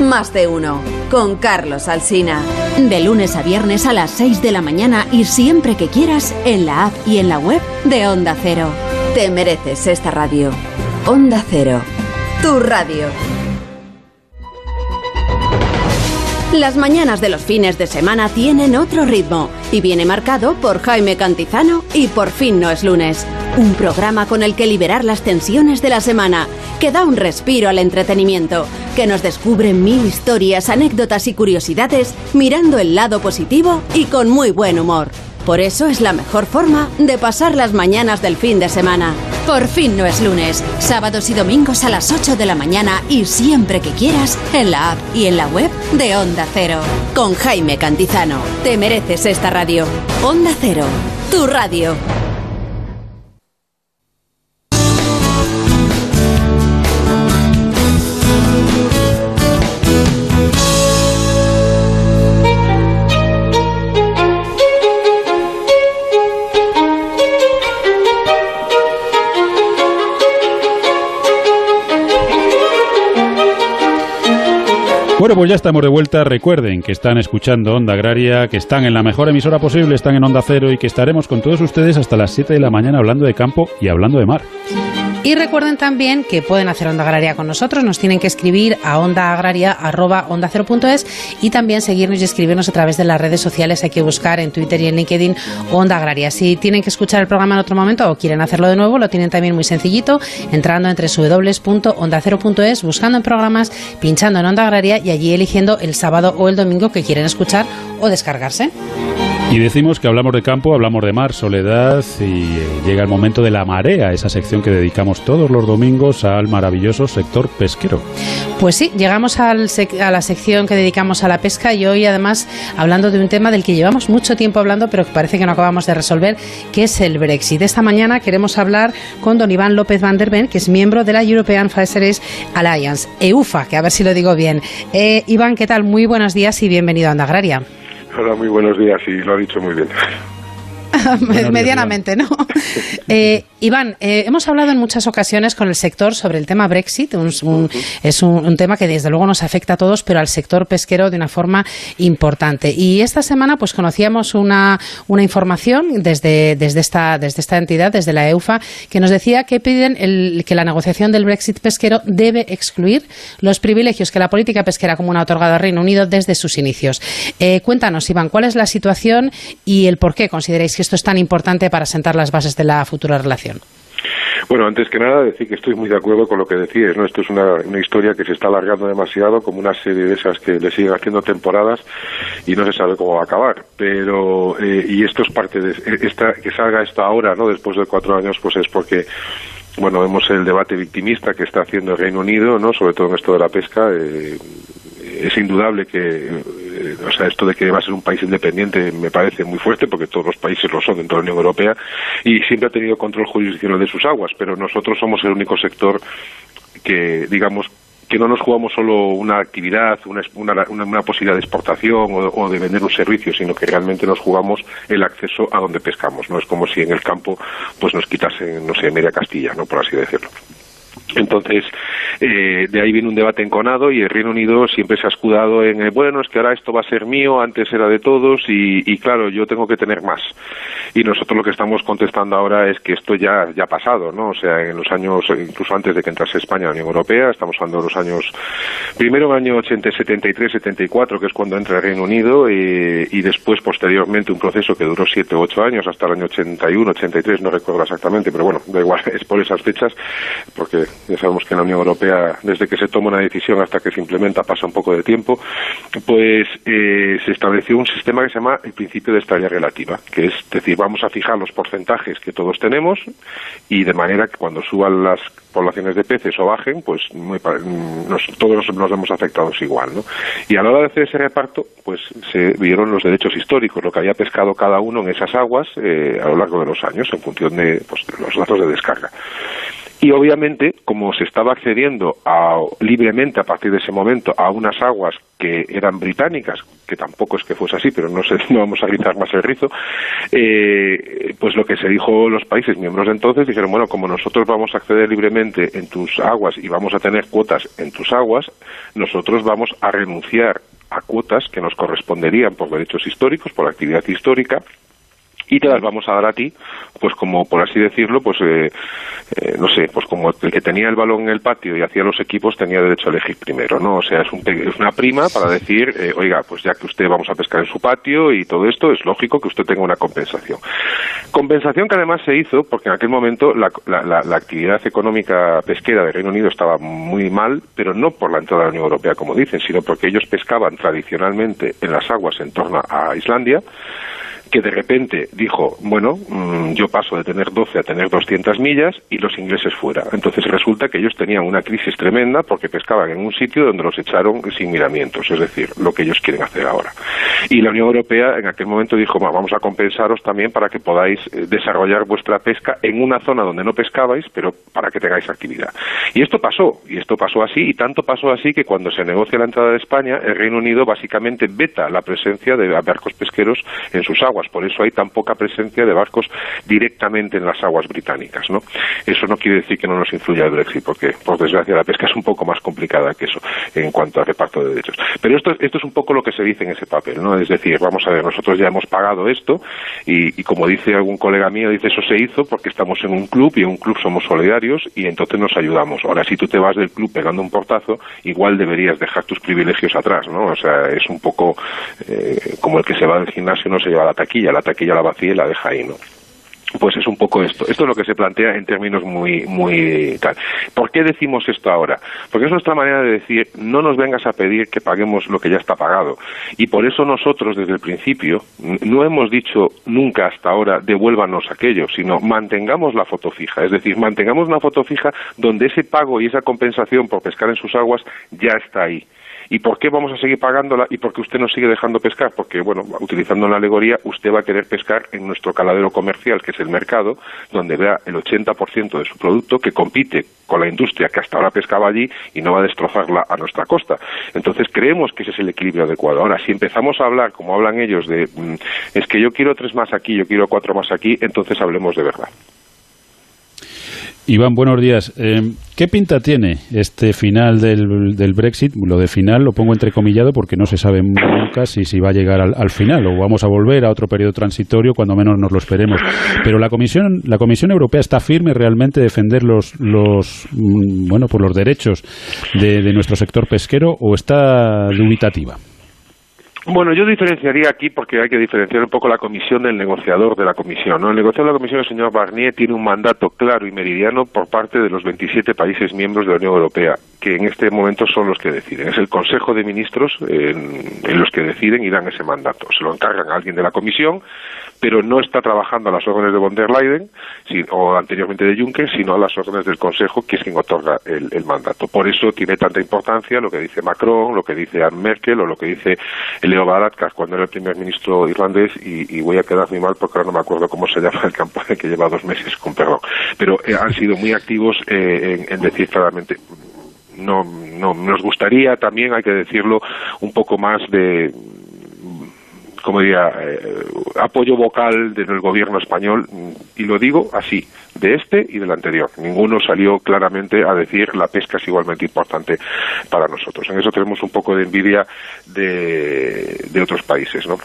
Más de uno, con Carlos Alsina. De lunes a viernes a las 6 de la mañana y siempre que quieras en la app y en la web de Onda Cero. Te mereces esta radio. Onda Cero, tu radio. Las mañanas de los fines de semana tienen otro ritmo y viene marcado por Jaime Cantizano y Por fin no es lunes. Un programa con el que liberar las tensiones de la semana, que da un respiro al entretenimiento, que nos descubre mil historias, anécdotas y curiosidades mirando el lado positivo y con muy buen humor. Por eso es la mejor forma de pasar las mañanas del fin de semana. Por fin no es lunes, sábados y domingos a las 8 de la mañana y siempre que quieras en la app y en la web de Onda Cero. Con Jaime Cantizano. Te mereces esta radio. Onda Cero, tu radio. Bueno, pues ya estamos de vuelta. Recuerden que están escuchando Onda Agraria, que están en la mejor emisora posible, están en Onda Cero y que estaremos con todos ustedes hasta las 7 de la mañana hablando de campo y hablando de mar. Y recuerden también que pueden hacer Onda Agraria con nosotros, nos tienen que escribir a ondaagraria.es y también seguirnos y escribirnos a través de las redes sociales. Hay que buscar en Twitter y en LinkedIn Onda Agraria. Si tienen que escuchar el programa en otro momento o quieren hacerlo de nuevo, lo tienen también muy sencillito, entrando entre www.ondacero.es, buscando en programas, pinchando en Onda Agraria y allí eligiendo el sábado o el domingo que quieren escuchar o descargarse. Y decimos que hablamos de campo, hablamos de mar, soledad y eh, llega el momento de la marea, esa sección que dedicamos todos los domingos al maravilloso sector pesquero. Pues sí, llegamos al a la sección que dedicamos a la pesca y hoy además hablando de un tema del que llevamos mucho tiempo hablando pero que parece que no acabamos de resolver, que es el Brexit. Esta mañana queremos hablar con don Iván López van der Ven, que es miembro de la European Fisheries Alliance, EUFA, que a ver si lo digo bien. Eh, Iván, ¿qué tal? Muy buenos días y bienvenido a Onda Agraria. Hola, muy buenos días y lo ha dicho muy bien. medianamente, ¿no? Eh, Iván, eh, hemos hablado en muchas ocasiones con el sector sobre el tema Brexit. es un, tema que desde luego nos afecta a todos, pero al sector pesquero de una forma importante. Y esta semana, pues conocíamos una, una información desde, desde, esta, desde esta entidad, desde la EUFA, que nos decía que piden el, que la negociación del Brexit pesquero debe excluir los privilegios que la política pesquera común ha otorgado al Reino Unido desde sus inicios. Eh, cuéntanos, Iván, ¿cuál es la situación y el por qué consideráis que esto es tan importante para sentar las bases de la futura relación? Bueno, antes que nada decir que estoy muy de acuerdo con lo que decís, ¿no? Esto es una, historia que se está alargando demasiado, como una serie de esas que le siguen haciendo temporadas y no se sabe cómo va a acabar. Pero, eh, y esto es parte de, esta, que salga esto ahora, ¿no? Después de cuatro años, pues es porque bueno, vemos el debate victimista que está haciendo el Reino Unido, ¿no? Sobre todo en esto de la pesca. Eh, es indudable que, eh, o sea, esto de que va a ser un país independiente me parece muy fuerte, porque todos los países lo son dentro de la Unión Europea, y siempre ha tenido control jurisdiccional de sus aguas, pero nosotros somos el único sector que, digamos, que no nos jugamos solo una actividad, una, una, posibilidad de exportación o, de vender un servicio, sino que realmente nos jugamos el acceso a donde pescamos. No es como si en el campo pues nos quitasen, no sé, media Castilla, no por así decirlo. Entonces, eh, de ahí viene un debate enconado y el Reino Unido siempre se ha escudado en, eh, bueno, es que ahora esto va a ser mío, antes era de todos y, claro, yo tengo que tener más. Y nosotros lo que estamos contestando ahora es que esto ya, ya ha pasado, ¿no? O sea, en los años, incluso antes de que entrase España a la Unión Europea, estamos hablando de los años, primero en el año 80, 73, 74, que es cuando entra el Reino Unido, y, y después, posteriormente, un proceso que duró 7 o 8 años, hasta el año 81, 83, no recuerdo exactamente, pero bueno, da igual, es por esas fechas, porque ya sabemos que en la Unión Europea, desde que se toma una decisión hasta que se implementa, pasa un poco de tiempo, pues eh, se estableció un sistema que se llama el principio de estabilidad relativa, que es decir, vamos a fijar los porcentajes que todos tenemos y de manera que cuando suban las poblaciones de peces o bajen, pues todos nos, vemos afectados igual, ¿no? Y a la hora de hacer ese reparto, pues se vieron los derechos históricos, lo que había pescado cada uno en esas aguas eh, a lo largo de los años, en función de pues, los datos de descarga. Y obviamente, como se estaba accediendo libremente a partir de ese momento a unas aguas que eran británicas, que tampoco es que fuese así, pero no, sé, no vamos a rizar más el rizo, eh, pues lo que se dijo los países miembros de entonces dijeron, bueno, como nosotros vamos a acceder libremente en tus aguas y vamos a tener cuotas en tus aguas, nosotros vamos a renunciar a cuotas que nos corresponderían por derechos históricos, por actividad histórica, y te las vamos a dar a ti, pues como por así decirlo, pues eh, eh, no sé, pues como el que tenía el balón en el patio y hacía los equipos tenía derecho a elegir primero, ¿no? O sea, es, es una prima para decir, eh, oiga, pues ya que usted vamos a pescar en su patio y todo esto, es lógico que usted tenga una compensación. Compensación que además se hizo porque en aquel momento la, la actividad económica pesquera del Reino Unido estaba muy mal, pero no por la entrada a la Unión Europea, como dicen, sino porque ellos pescaban tradicionalmente en las aguas en torno a Islandia, que de repente dijo, bueno, mm, yo paso de tener 12 a tener 200 millas y los ingleses fuera. Entonces resulta que ellos tenían una crisis tremenda porque pescaban en un sitio donde los echaron sin miramientos, es decir, lo que ellos quieren hacer ahora. Y la Unión Europea en aquel momento dijo, vamos a compensaros también para que podáis eh, desarrollar vuestra pesca en una zona donde no pescabais, pero para que tengáis actividad. Y esto pasó, y esto pasó así, y tanto pasó así que cuando se negocia la entrada de España, el Reino Unido básicamente veta la presencia de barcos pesqueros en sus aguas Por eso hay tan poca presencia de barcos directamente en las aguas británicas, ¿no? Eso no quiere decir que no nos influya el Brexit, porque por desgracia la pesca es un poco más complicada que eso en cuanto a reparto de derechos. Pero esto, esto es un poco lo que se dice en ese papel, ¿no? Es decir, vamos a ver, nosotros ya hemos pagado esto y, y como dice algún colega mío, dice eso se hizo porque estamos en un club y en un club somos solidarios y entonces nos ayudamos. Ahora, si tú te vas del club pegando un portazo, igual deberías dejar tus privilegios atrás, ¿no? O sea, es un poco eh, como el que se va del gimnasio no se lleva la taquilla, la taquilla la vacía y la deja ahí, ¿no? Pues es un poco esto. Esto es lo que se plantea en términos muy, muy tal. ¿Por qué decimos esto ahora? Porque es nuestra manera de decir, no nos vengas a pedir que paguemos lo que ya está pagado. Y por eso nosotros, desde el principio, no hemos dicho nunca hasta ahora, devuélvanos aquello, sino mantengamos la foto fija. Es decir, mantengamos una foto fija donde ese pago y esa compensación por pescar en sus aguas ya está ahí. ¿Y por qué vamos a seguir pagándola y por qué usted nos sigue dejando pescar? Porque, bueno, utilizando la alegoría, usted va a querer pescar en nuestro caladero comercial, que es el mercado, donde vea el 80% de su producto que compite con la industria que hasta ahora pescaba allí y no va a destrozarla a nuestra costa. Entonces creemos que ese es el equilibrio adecuado. Ahora, si empezamos a hablar, como hablan ellos, de mm, es que yo quiero tres más aquí, yo quiero cuatro más aquí, entonces hablemos de verdad. Iván, buenos días. Eh, ¿Qué pinta tiene este final del, del, Brexit? Lo de final lo pongo entrecomillado porque no se sabe nunca si, va a llegar al, al, final o vamos a volver a otro periodo transitorio cuando menos nos lo esperemos. Pero la Comisión, la Comisión Europea está firme realmente defender los, los, mm, bueno, por los derechos de, de nuestro sector pesquero o está dubitativa. Bueno, yo diferenciaría aquí porque hay que diferenciar un poco la comisión del negociador de la comisión. El negociador de la comisión, el señor Barnier, tiene un mandato claro y meridiano por parte de los 27 países miembros de la Unión Europea, que en este momento son los que deciden. Es el Consejo de Ministros en, en los que deciden y dan ese mandato. Se lo encargan a alguien de la comisión, pero no está trabajando a las órdenes de von der Leyen o anteriormente de Juncker, sino a las órdenes del Consejo, que es quien otorga el, mandato. Por eso tiene tanta importancia lo que dice Macron, lo que dice Anne Merkel o lo que dice Leo Varadkar cuando era el primer ministro irlandés, y, voy a quedar muy mal porque ahora no me acuerdo cómo se llama el campo que lleva dos meses, con perdón. Pero eh, han sido muy activos eh, en, en decir claramente no, no, nos gustaría también, hay que decirlo, un poco más de, como diría, eh, apoyo vocal del gobierno español, y lo digo así, de este y del anterior. Ninguno salió claramente a decir la pesca es igualmente importante para nosotros. En eso tenemos un poco de envidia de, de otros países, ¿no?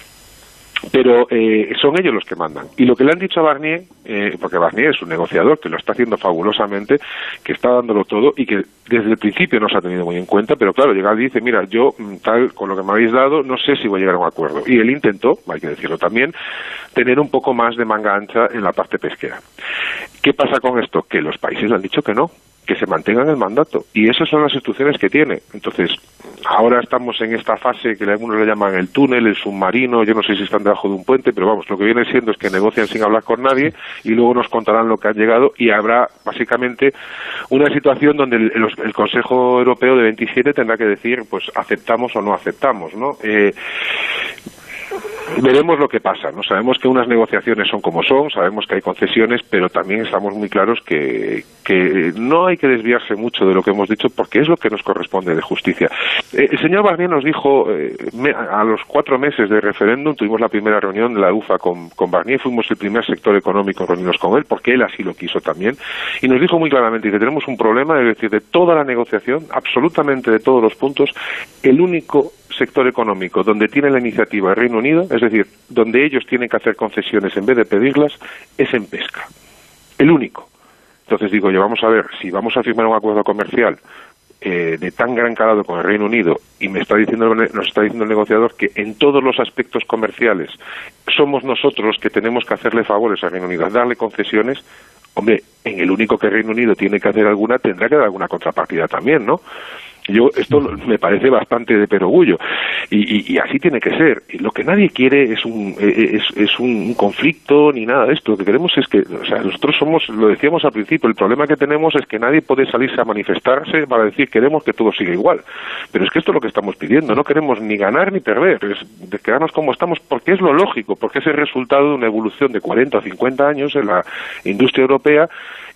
Pero eh, son ellos los que mandan. Y lo que le han dicho a Barnier, eh, porque Barnier es un negociador que lo está haciendo fabulosamente, que está dándolo todo y que desde el principio no se ha tenido muy en cuenta, pero claro, llega y dice, mira, yo mm, tal con lo que me habéis dado, no sé si voy a llegar a un acuerdo. Y él intentó, hay que decirlo también, tener un poco más de manga ancha en la parte pesquera. ¿Qué pasa con esto? Que los países le han dicho que no, que se mantengan el mandato. Y esas son las instrucciones que tiene. Entonces, ahora estamos en esta fase que algunos le llaman el túnel, el submarino, yo no sé si están debajo de un puente, pero vamos, lo que viene siendo es que negocian sin hablar con nadie y luego nos contarán lo que han llegado y habrá básicamente una situación donde el, Consejo Europeo de 27 tendrá que decir, pues aceptamos o no aceptamos, ¿no? Eh, veremos lo que pasa. No sabemos que unas negociaciones son como son, sabemos que hay concesiones, pero también estamos muy claros que, que no hay que desviarse mucho de lo que hemos dicho porque es lo que nos corresponde de justicia. Eh, el señor Barnier nos dijo eh, a los cuatro meses de referéndum tuvimos la primera reunión de la UFA con, con Barnier, fuimos el primer sector económico en reunirnos con él porque él así lo quiso también y nos dijo muy claramente que tenemos un problema, es decir, de toda la negociación, absolutamente de todos los puntos, el único sector económico donde tiene la iniciativa el Reino Unido, es decir, donde ellos tienen que hacer concesiones en vez de pedirlas, es en pesca. El único. Entonces digo, yo vamos a ver, si vamos a firmar un acuerdo comercial eh, de tan gran calado con el Reino Unido y me está diciendo nos está diciendo el negociador que en todos los aspectos comerciales somos nosotros los que tenemos que hacerle favores al Reino Unido, darle concesiones, hombre, en el único que el Reino Unido tiene que hacer alguna tendrá que dar alguna contrapartida también, ¿no? Yo esto me parece bastante de perogullo y, y, y, así tiene que ser. Y lo que nadie quiere es un es, es un conflicto ni nada de esto. Lo que queremos es que, o sea, nosotros somos, lo decíamos al principio, el problema que tenemos es que nadie puede salirse a manifestarse para decir queremos que todo siga igual. Pero es que esto es lo que estamos pidiendo. No queremos ni ganar ni perder, es de quedarnos como estamos porque es lo lógico, porque es el resultado de una evolución de 40 o 50 años en la industria europea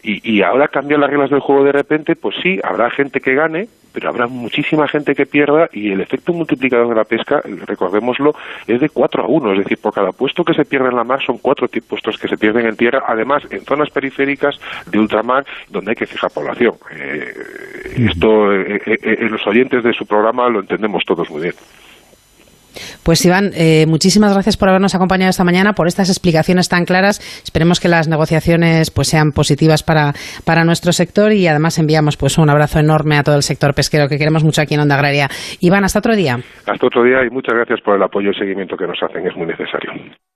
Y, y ahora cambian las reglas del juego de repente, pues sí, habrá gente que gane, pero habrá muchísima gente que pierda y el efecto multiplicador de la pesca, recordémoslo, es de 4 a 1, es decir, por cada puesto que se pierde en la mar son cuatro puestos que se pierden en tierra, además en zonas periféricas de ultramar donde hay que fijar población. Eh, esto, eh, eh, los oyentes de su programa lo entendemos todos muy bien. Pues Iván, eh, muchísimas gracias por habernos acompañado esta mañana, por estas explicaciones tan claras. Esperemos que las negociaciones pues sean positivas para, para nuestro sector y además enviamos pues un abrazo enorme a todo el sector pesquero que queremos mucho aquí en Onda Agraria. Iván, hasta otro día. Hasta otro día y muchas gracias por el apoyo y seguimiento que nos hacen, es muy necesario.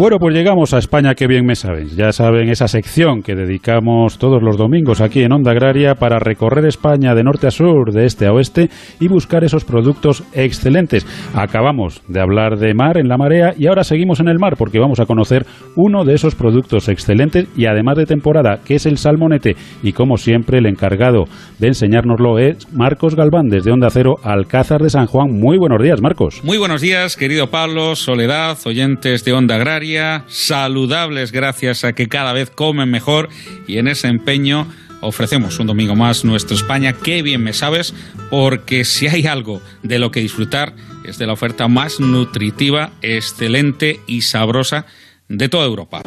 Bueno, pues llegamos a España, que bien me saben. Ya saben esa sección que dedicamos todos los domingos aquí en Onda Agraria para recorrer España de norte a sur, de este a oeste y buscar esos productos excelentes. Acabamos de hablar de mar en la marea y ahora seguimos en el mar porque vamos a conocer uno de esos productos excelentes y además de temporada, que es el salmonete. Y como siempre, el encargado de enseñárnoslo es Marcos Galván, desde Onda Cero, Alcázar de San Juan. Muy buenos días, Marcos. Muy buenos días, querido Pablo, Soledad, oyentes de Onda Agraria saludables gracias a que cada vez comen mejor y en ese empeño ofrecemos un domingo más nuestro España. Qué bien me sabes, porque si hay algo de lo que disfrutar es de la oferta más nutritiva, excelente y sabrosa de toda Europa.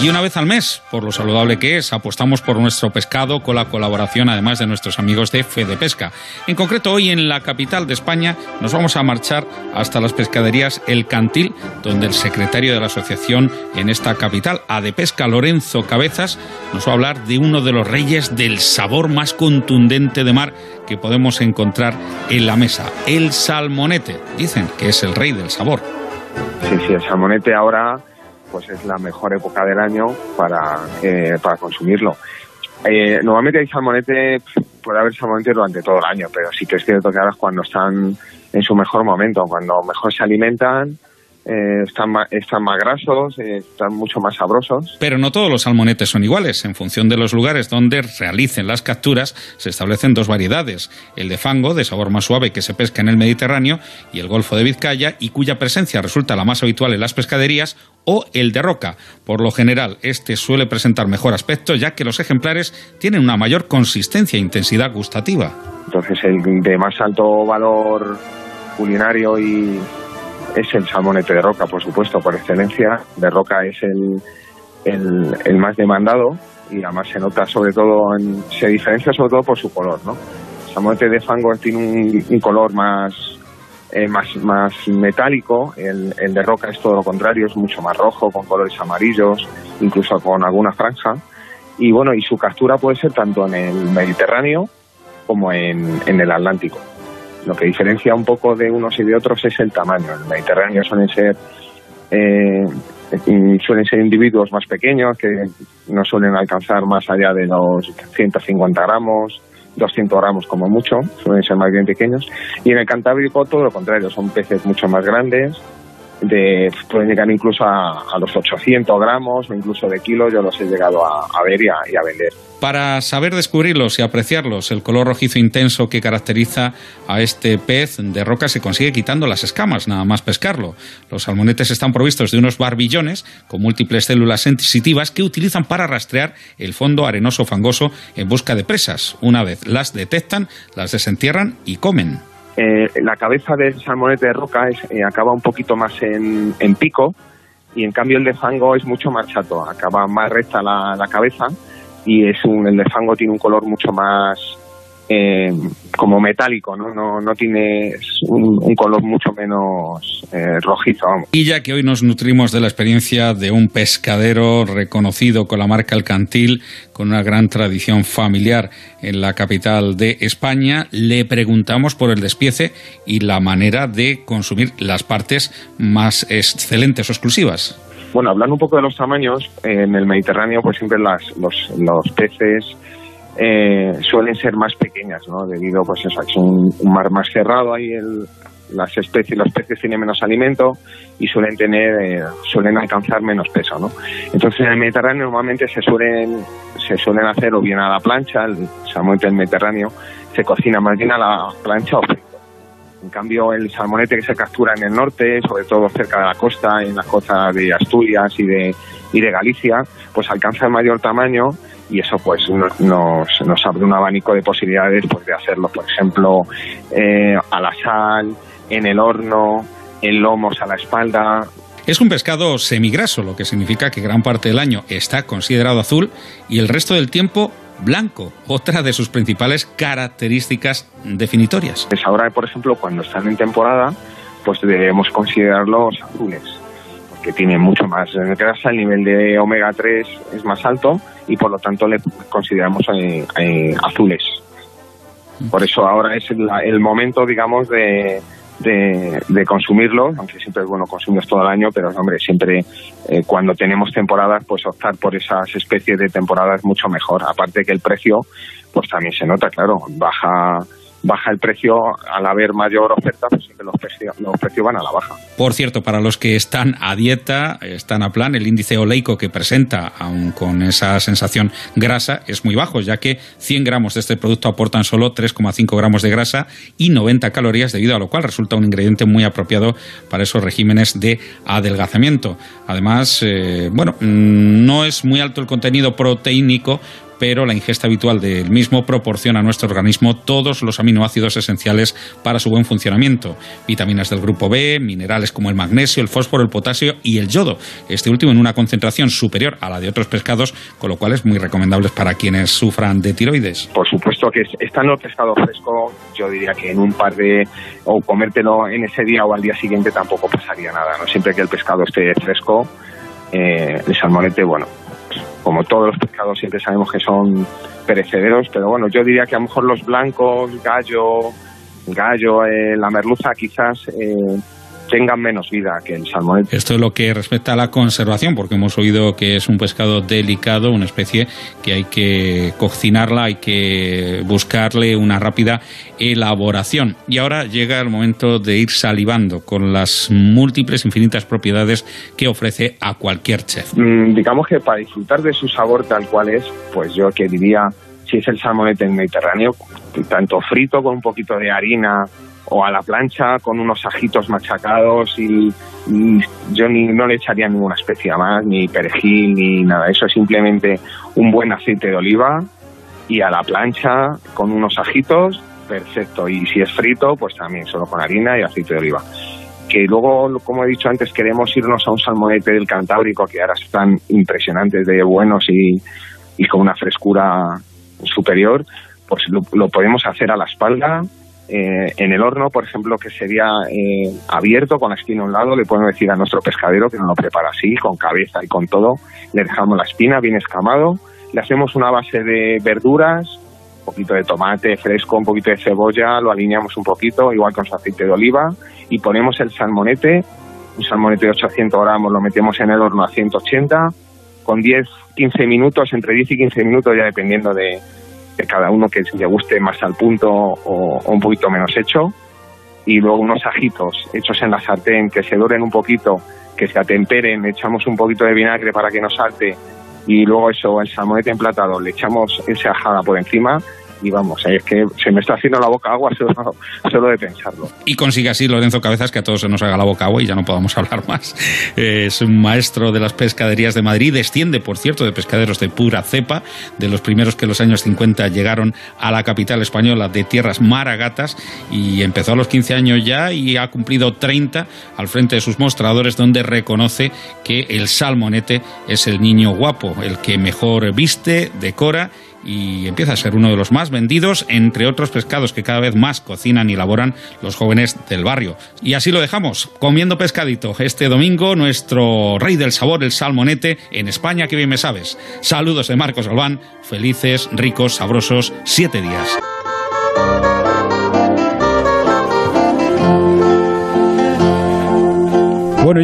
Y una vez al mes, por lo saludable que es, apostamos por nuestro pescado con la colaboración además de nuestros amigos de Fede Pesca. En concreto, hoy en la capital de España nos vamos a marchar hasta las pescaderías El Cantil, donde el secretario de la asociación en esta capital, Pesca Lorenzo Cabezas, nos va a hablar de uno de los reyes del sabor más contundente de mar que podemos encontrar en la mesa, el salmonete. Dicen que es el rey del sabor. Sí, sí, el salmonete ahora pues es la mejor época del año para, eh, para consumirlo. Eh, normalmente hay salmonete, puede haber salmonete durante todo el año, pero sí que es cierto que ahora es cuando están en su mejor momento, cuando mejor se alimentan, eh, están, más, están más grasos, eh, están mucho más sabrosos. Pero no todos los salmonetes son iguales. En función de los lugares donde realicen las capturas, se establecen dos variedades. El de fango, de sabor más suave, que se pesca en el Mediterráneo, y el Golfo de Vizcaya, y cuya presencia resulta la más habitual en las pescaderías, o el de roca. Por lo general, este suele presentar mejor aspecto, ya que los ejemplares tienen una mayor consistencia e intensidad gustativa. Entonces, el de más alto valor culinario y, es el salmonete de roca, por supuesto, por excelencia. De roca es el, el, más demandado y además se nota sobre todo, se diferencia sobre todo por su color, ¿no? El salmonete de fango tiene un, color más, eh, más, más metálico, el, el, de roca es todo lo contrario, es mucho más rojo, con colores amarillos, incluso con alguna franja. Y bueno, y su captura puede ser tanto en el Mediterráneo como en, en el Atlántico. Lo que diferencia un poco de unos y de otros es el tamaño. En el Mediterráneo suelen ser eh, suelen ser individuos más pequeños que no suelen alcanzar más allá de los 150 gramos, 200 gramos como mucho, suelen ser más bien pequeños. Y en el Cantábrico todo lo contrario, son peces mucho más grandes, de, pueden llegar incluso a, los 800 gramos o incluso de kilos, yo los he llegado a, ver y a, vender. Para saber descubrirlos y apreciarlos, el color rojizo intenso que caracteriza a este pez de roca se consigue quitando las escamas, nada más pescarlo. Los salmonetes están provistos de unos barbillones con múltiples células sensitivas que utilizan para rastrear el fondo arenoso fangoso en busca de presas. Una vez las detectan, las desentierran y comen. Eh, la cabeza del salmonete de roca es, eh, acaba un poquito más en, pico y en cambio el de fango es mucho más chato, acaba más recta la, cabeza y es un, el de fango tiene un color mucho más eh, como metálico, ¿no? No, no tiene un, color mucho menos eh, rojizo. Y ya que hoy nos nutrimos de la experiencia de un pescadero reconocido con la marca Alcantil, con una gran tradición familiar en la capital de España, le preguntamos por el despiece y la manera de consumir las partes más excelentes o exclusivas. Bueno, hablando un poco de los tamaños, en el Mediterráneo pues siempre las, los, los peces eh, suelen ser más pequeñas, ¿no? Debido, pues eso, es un, mar más cerrado, ahí el, las especies, los peces tienen menos alimento y suelen tener, eh, suelen alcanzar menos peso, ¿no? Entonces en el Mediterráneo normalmente se suelen, se suelen hacer o bien a la plancha, el salmonete del Mediterráneo se cocina más bien a la plancha o frito. En cambio, el salmonete que se captura en el norte, sobre todo cerca de la costa, en las costas de Asturias y de, y de Galicia, pues alcanza el mayor tamaño y eso pues nos, nos abre un abanico de posibilidades pues, de hacerlo, por ejemplo, eh, a la sal, en el horno, en lomos a la espalda. Es un pescado semigraso, lo que significa que gran parte del año está considerado azul y el resto del tiempo blanco, otra de sus principales características definitorias. Pues ahora, por ejemplo, cuando están en temporada, pues debemos considerarlos azules que tiene mucho más grasa, el nivel de omega 3 es más alto y por lo tanto le consideramos eh, eh, azules. Por eso ahora es el, momento, digamos, de, de, consumirlo, aunque siempre es bueno consumirlos todo el año, pero hombre, siempre eh, cuando tenemos temporadas, pues optar por esas especies de temporadas mucho mejor. Aparte que el precio, pues también se nota, claro, baja baja el precio al haber mayor oferta, pues sí que los precios, los precios van a la baja. Por cierto, para los que están a dieta, están a plan, el índice oleico que presenta, aun con esa sensación grasa, es muy bajo, ya que 100 gramos de este producto aportan solo 3,5 gramos de grasa y 90 calorías, debido a lo cual resulta un ingrediente muy apropiado para esos regímenes de adelgazamiento. Además, eh, bueno, mm, no es muy alto el contenido proteínico, pero la ingesta habitual del mismo proporciona a nuestro organismo todos los aminoácidos esenciales para su buen funcionamiento. Vitaminas del grupo B, minerales como el magnesio, el fósforo, el potasio y el yodo. Este último en una concentración superior a la de otros pescados, con lo cual es muy recomendable para quienes sufran de tiroides. Por supuesto que estando el pescado fresco, yo diría que en un par de o comértelo en ese día o al día siguiente tampoco pasaría nada. No siempre que el pescado esté fresco, eh, el salmonete, bueno, como todos los pescados siempre sabemos que son perecederos, pero bueno, yo diría que a lo mejor los blancos, gallo, gallo, eh, la merluza quizás eh, tengan menos vida que el salmón. Esto es lo que respecta a la conservación, porque hemos oído que es un pescado delicado, una especie que hay que cocinarla, hay que buscarle una rápida elaboración. Y ahora llega el momento de ir salivando con las múltiples, infinitas propiedades que ofrece a cualquier chef. Mm, digamos que para disfrutar de su sabor tal cual es, pues yo que diría, si es el salmonete mediterráneo, tanto frito con un poquito de harina o a la plancha con unos ajitos machacados y, yo ni, no le echaría ninguna especia más, ni perejil, ni nada. Eso es simplemente un buen aceite de oliva y a la plancha con unos ajitos, perfecto. Y si es frito, pues también solo con harina y aceite de oliva. Que luego, como he dicho antes, queremos irnos a un salmonete del Cantábrico que ahora están impresionantes de buenos y, y con una frescura superior, pues lo podemos hacer a la espalda eh, en el horno, por ejemplo, que sería eh, abierto con la espina a un lado, le podemos decir a nuestro pescadero que nos lo prepara así, con cabeza y con todo. Le dejamos la espina bien escamado, le hacemos una base de verduras, un poquito de tomate fresco, un poquito de cebolla, lo alineamos un poquito, igual con su aceite de oliva, y ponemos el salmonete, un salmonete de 800 gramos, lo metemos en el horno a 180, con 10, 15 minutos, entre 10 y 15 minutos, ya dependiendo de, de cada uno que le guste más al punto o, un poquito menos hecho. Y luego unos ajitos hechos en la sartén que se doren un poquito, que se atemperen, echamos un poquito de vinagre para que no salte y luego eso, el salmonete emplatado, le echamos esa ajada por encima y vamos, es que se me está haciendo la boca agua solo, de pensarlo. Y consigue así Lorenzo Cabezas que a todos se nos haga la boca agua y ya no podamos hablar más. Es un maestro de las pescaderías de Madrid, desciende, por cierto, de pescaderos de pura cepa, de los primeros que en los años 50 llegaron a la capital española de tierras maragatas y empezó a los 15 años ya y ha cumplido 30 al frente de sus mostradores donde reconoce que el salmonete es el niño guapo, el que mejor viste, decora y empieza a ser uno de los más vendidos, entre otros pescados que cada vez más cocinan y elaboran los jóvenes del barrio. Y así lo dejamos, comiendo pescadito. Este domingo, nuestro rey del sabor, el salmonete, en España, que bien me sabes. Saludos de Marcos Albán, felices, ricos, sabrosos, siete días.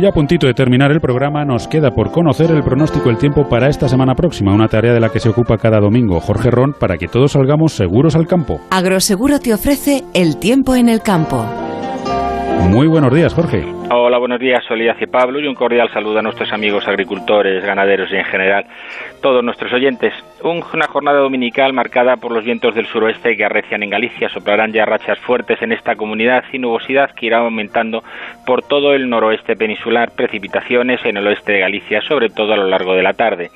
Ya a puntito de terminar el programa, nos queda por conocer el pronóstico del tiempo para esta semana próxima, una tarea de la que se ocupa cada domingo Jorge Ron para que todos salgamos seguros al campo. Agroseguro te ofrece el tiempo en el campo. Muy buenos días, Jorge. Hola, buenos días, Solías y Pablo, y un cordial saludo a nuestros amigos agricultores, ganaderos y en general todos nuestros oyentes. Una jornada dominical marcada por los vientos del suroeste que arrecian en Galicia, soplarán ya rachas fuertes en esta comunidad. Y nubosidad que irá aumentando por todo el noroeste peninsular, precipitaciones en el oeste de Galicia, sobre todo a lo largo de la tarde.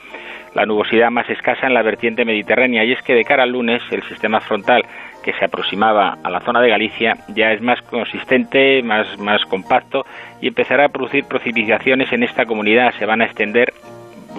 La nubosidad más escasa en la vertiente mediterránea. Y es que de cara al lunes el sistema frontal que se aproximaba a la zona de Galicia ya es más consistente, más, más compacto y empezará a producir precipitaciones en esta comunidad. Se van a extender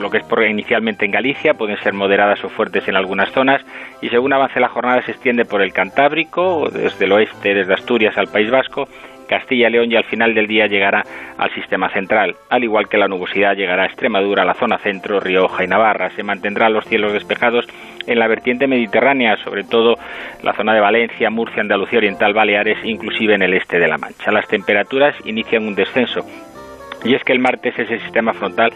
lo que es por inicialmente en Galicia, pueden ser moderadas o fuertes en algunas zonas, y según avance la jornada se extiende por el Cantábrico, desde el oeste, desde Asturias al País Vasco, Castilla y León y al final del día llegará al sistema central, al igual que la nubosidad llegará a Extremadura, la zona centro, Rioja y Navarra. Se mantendrán los cielos despejados en la vertiente mediterránea, sobre todo la zona de Valencia, Murcia, Andalucía Oriental, Baleares, inclusive en el este de la Mancha. Las temperaturas inician un descenso y es que el martes ese sistema frontal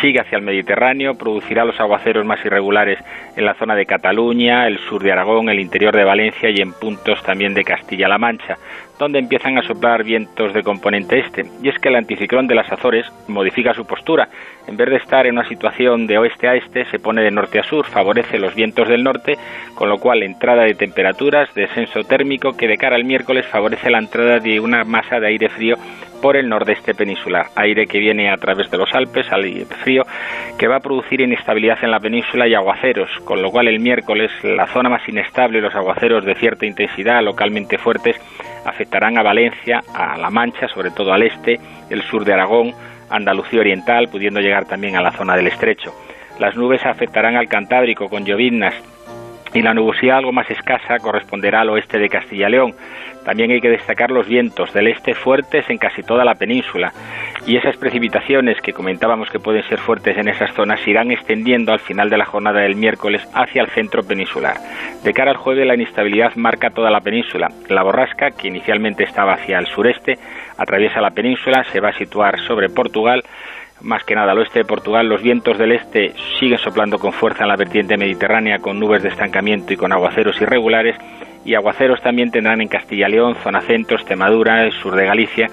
sigue hacia el Mediterráneo, producirá los aguaceros más irregulares en la zona de Cataluña, el sur de Aragón, el interior de Valencia y en puntos también de Castilla-La Mancha donde empiezan a soplar vientos de componente este. Y es que el anticiclón de las Azores modifica su postura. En vez de estar en una situación de oeste a este, se pone de norte a sur, favorece los vientos del norte, con lo cual entrada de temperaturas, descenso térmico, que de cara al miércoles favorece la entrada de una masa de aire frío por el nordeste peninsular, aire que viene a través de los Alpes, aire frío, que va a producir inestabilidad en la península y aguaceros, con lo cual el miércoles la zona más inestable, los aguaceros de cierta intensidad, localmente fuertes, afectarán a Valencia, a La Mancha, sobre todo al este, el sur de Aragón, Andalucía Oriental, pudiendo llegar también a la zona del estrecho. Las nubes afectarán al Cantábrico con lloviznas y la nubosidad algo más escasa corresponderá al oeste de Castilla y León. También hay que destacar los vientos del este fuertes en casi toda la península y esas precipitaciones que comentábamos que pueden ser fuertes en esas zonas se irán extendiendo al final de la jornada del miércoles hacia el centro peninsular. De cara al jueves la inestabilidad marca toda la península. La borrasca, que inicialmente estaba hacia el sureste, atraviesa la península, se va a situar sobre Portugal, más que nada al oeste de Portugal, los vientos del este siguen soplando con fuerza en la vertiente mediterránea con nubes de estancamiento y con aguaceros irregulares. Y aguaceros también tendrán en Castilla y León, zona centro, Extremadura, el sur de Galicia,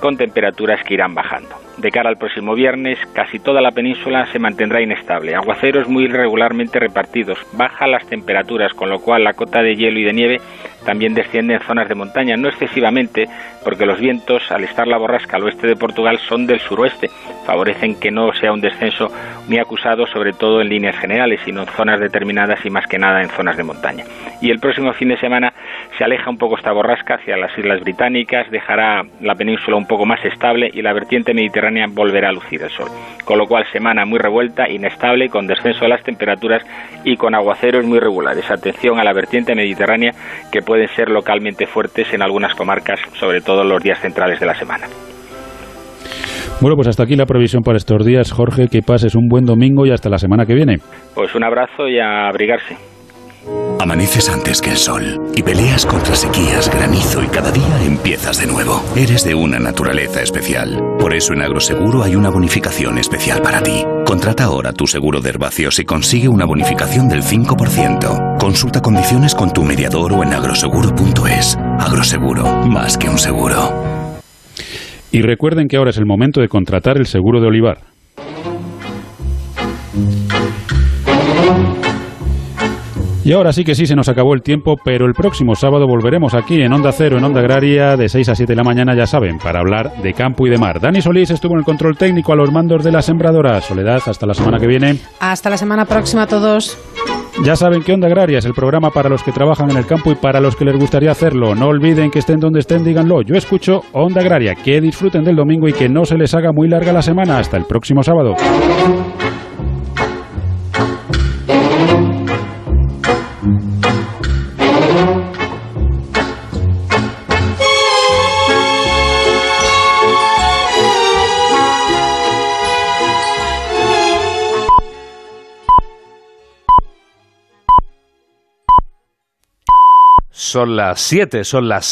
con temperaturas que irán bajando. De cara al próximo viernes, casi toda la península se mantendrá inestable, aguaceros muy irregularmente repartidos, bajan las temperaturas, con lo cual la cota de hielo y de nieve también desciende en zonas de montaña, no excesivamente, porque los vientos, al estar la borrasca al oeste de Portugal, son del suroeste, favorecen que no sea un descenso muy acusado, sobre todo en líneas generales, sino en zonas determinadas y más que nada en zonas de montaña. Y el próximo fin de semana se aleja un poco esta borrasca hacia las Islas Británicas, dejará la península un poco más estable y la vertiente mediterránea volverá a lucir el sol. Con lo cual, semana muy revuelta, inestable, con descenso de las temperaturas y con aguaceros muy regulares. Atención a la vertiente mediterránea que pueden ser localmente fuertes en algunas comarcas, sobre todo los días centrales de la semana. Bueno, pues hasta aquí la previsión para estos días. Jorge, que pases un buen domingo y hasta la semana que viene. Pues un abrazo y a abrigarse. Amaneces antes que el sol y peleas contra sequías, granizo y cada día empiezas de nuevo. Eres de una naturaleza especial. Por eso en Agroseguro hay una bonificación especial para ti. Contrata ahora tu seguro de herbacios y consigue una bonificación del 5%. Consulta condiciones con tu mediador o en agroseguro.es. Agroseguro, más que un seguro. Y recuerden que ahora es el momento de contratar el seguro de olivar. Y ahora sí que sí se nos acabó el tiempo, pero el próximo sábado volveremos aquí en Onda Cero, en Onda Agraria, de 6 a 7 de la mañana, ya saben, para hablar de campo y de mar. Dani Solís estuvo en el control técnico a los mandos de la sembradora. Soledad, hasta la semana que viene. Hasta la semana próxima a todos. Ya saben que Onda Agraria es el programa para los que trabajan en el campo y para los que les gustaría hacerlo. No olviden que estén donde estén, díganlo. Yo escucho Onda Agraria. Que disfruten del domingo y que no se les haga muy larga la semana. Hasta el próximo sábado. Son las 7, son las